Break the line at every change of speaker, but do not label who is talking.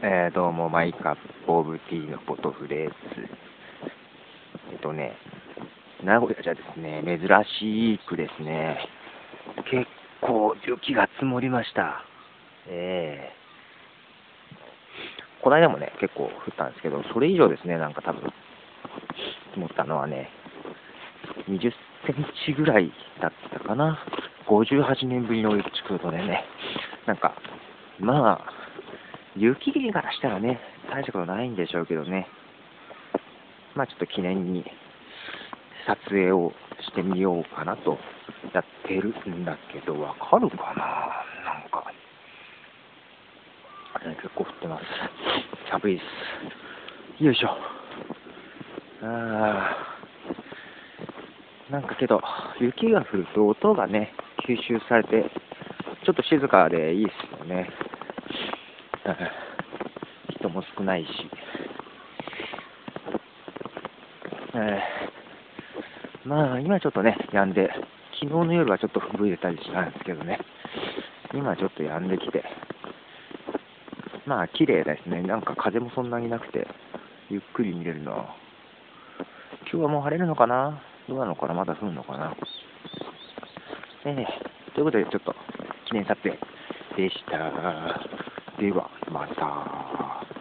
えー、どうも、マイカップオブティーのポトフです。えっとね、名古屋じゃですね、珍しくですね、結構雪が積もりました。えー、この間もね、結構降ったんですけど、それ以上ですね、なんか多分、積もったのはね、20センチぐらいだったかな。58年ぶりの雪ということでね、なんか、まあ、雪国からしたらね、大したことないんでしょうけどね。まあちょっと記念に撮影をしてみようかなとやってるんだけど、わかるかな？なんか。あれ、結構降ってます。寒いです。よいしょ。あー。なんかけど、雪が降ると音がね、吸収されて、ちょっと静かでいいですよね。人も少ないし、えー、まあ今ちょっとね、止んで、昨日の夜はちょっと吹雪いてたりしたんですけどね、今ちょっと止んできて、まあ綺麗ですね、なんか風もそんなになくて、ゆっくり見れるの。今日はもう晴れるのかな？どうなのかな？まだ降るのかな？えー、ということでちょっと記念撮影でした。ではまた。